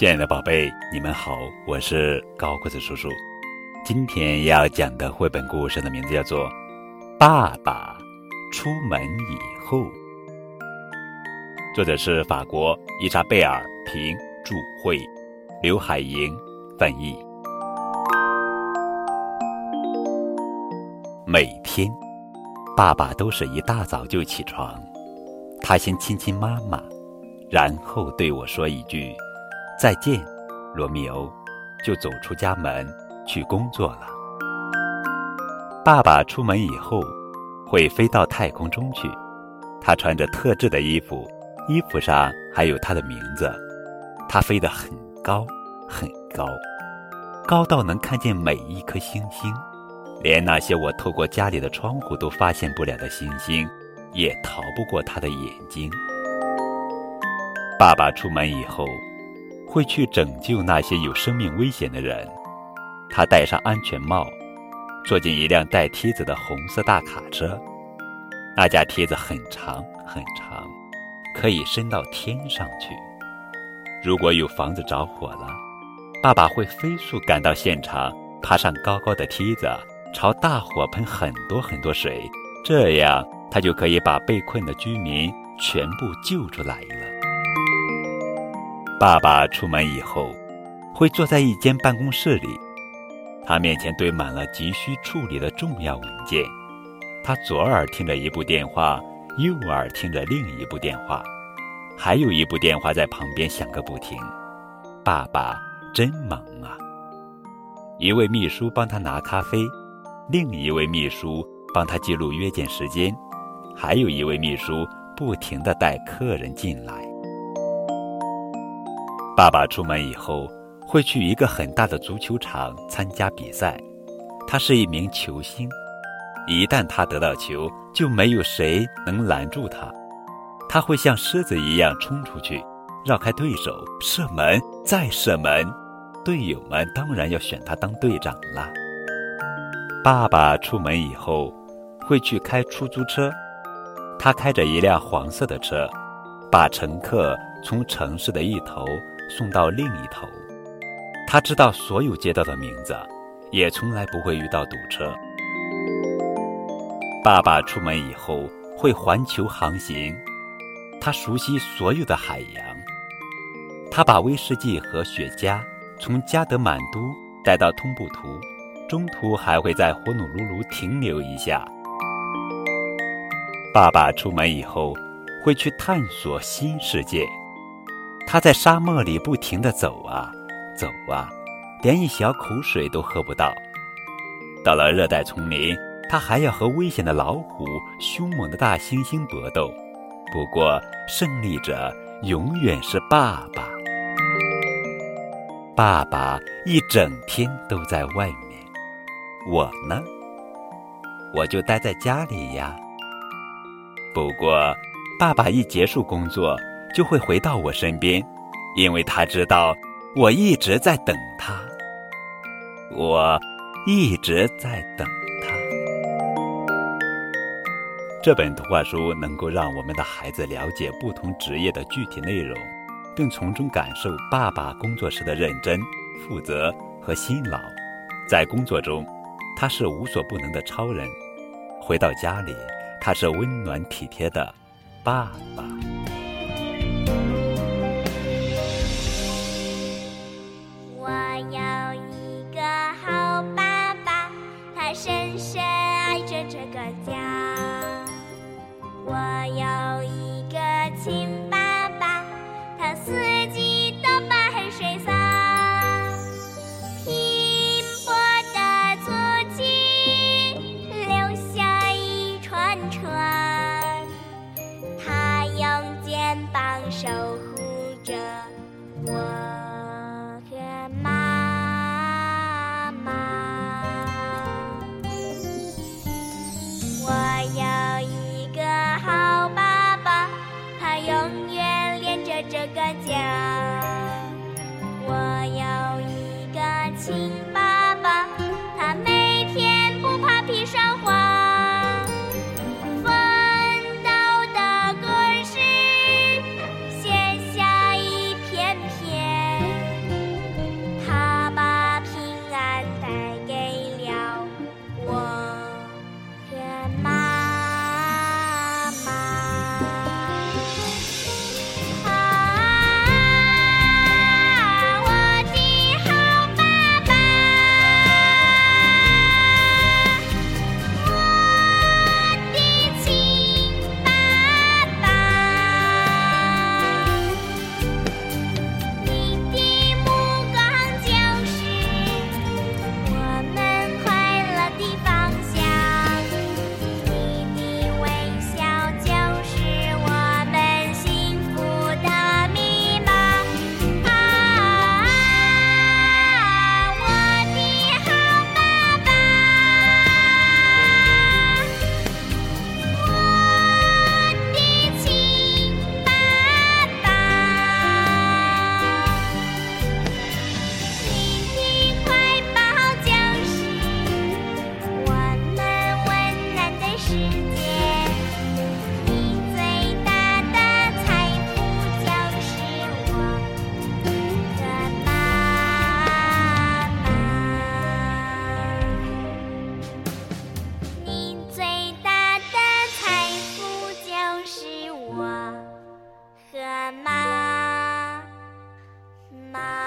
亲爱的宝贝，你们好，我是高个子叔叔。今天要讲的绘本故事的名字叫做《爸爸出门以后》，作者是法国伊莎贝尔·平著，绘，刘海莹翻译。每天，爸爸都是一大早就起床，他先亲亲妈妈，然后对我说一句。再见，罗密欧，就走出家门去工作了。爸爸出门以后，会飞到太空中去。他穿着特制的衣服，衣服上还有他的名字。他飞得很高，很高，高到能看见每一颗星星，连那些我透过家里的窗户都发现不了的星星，也逃不过他的眼睛。爸爸出门以后。会去拯救那些有生命危险的人。他戴上安全帽，坐进一辆带梯子的红色大卡车。那架梯子很长很长，可以伸到天上去。如果有房子着火了，爸爸会飞速赶到现场，爬上高高的梯子，朝大火喷很多很多水，这样他就可以把被困的居民全部救出来。爸爸出门以后，会坐在一间办公室里，他面前堆满了急需处理的重要文件。他左耳听着一部电话，右耳听着另一部电话，还有一部电话在旁边响个不停。爸爸真忙啊！一位秘书帮他拿咖啡，另一位秘书帮他记录约见时间，还有一位秘书不停地带客人进来。爸爸出门以后，会去一个很大的足球场参加比赛。他是一名球星，一旦他得到球，就没有谁能拦住他。他会像狮子一样冲出去，绕开对手，射门，再射门。队友们当然要选他当队长了。爸爸出门以后，会去开出租车。他开着一辆黄色的车，把乘客从城市的一头。送到另一头，他知道所有街道的名字，也从来不会遇到堵车。爸爸出门以后会环球航行，他熟悉所有的海洋。他把威士忌和雪茄从加德满都带到通布图，中途还会在火努鲁鲁停留一下。爸爸出门以后会去探索新世界。他在沙漠里不停地走啊走啊，连一小口水都喝不到。到了热带丛林，他还要和危险的老虎、凶猛的大猩猩搏斗。不过，胜利者永远是爸爸。爸爸一整天都在外面，我呢，我就待在家里呀。不过，爸爸一结束工作。就会回到我身边，因为他知道我一直在等他，我一直在等他。这本图画书能够让我们的孩子了解不同职业的具体内容，并从中感受爸爸工作时的认真、负责和辛劳。在工作中，他是无所不能的超人；回到家里，他是温暖体贴的爸爸。妈妈。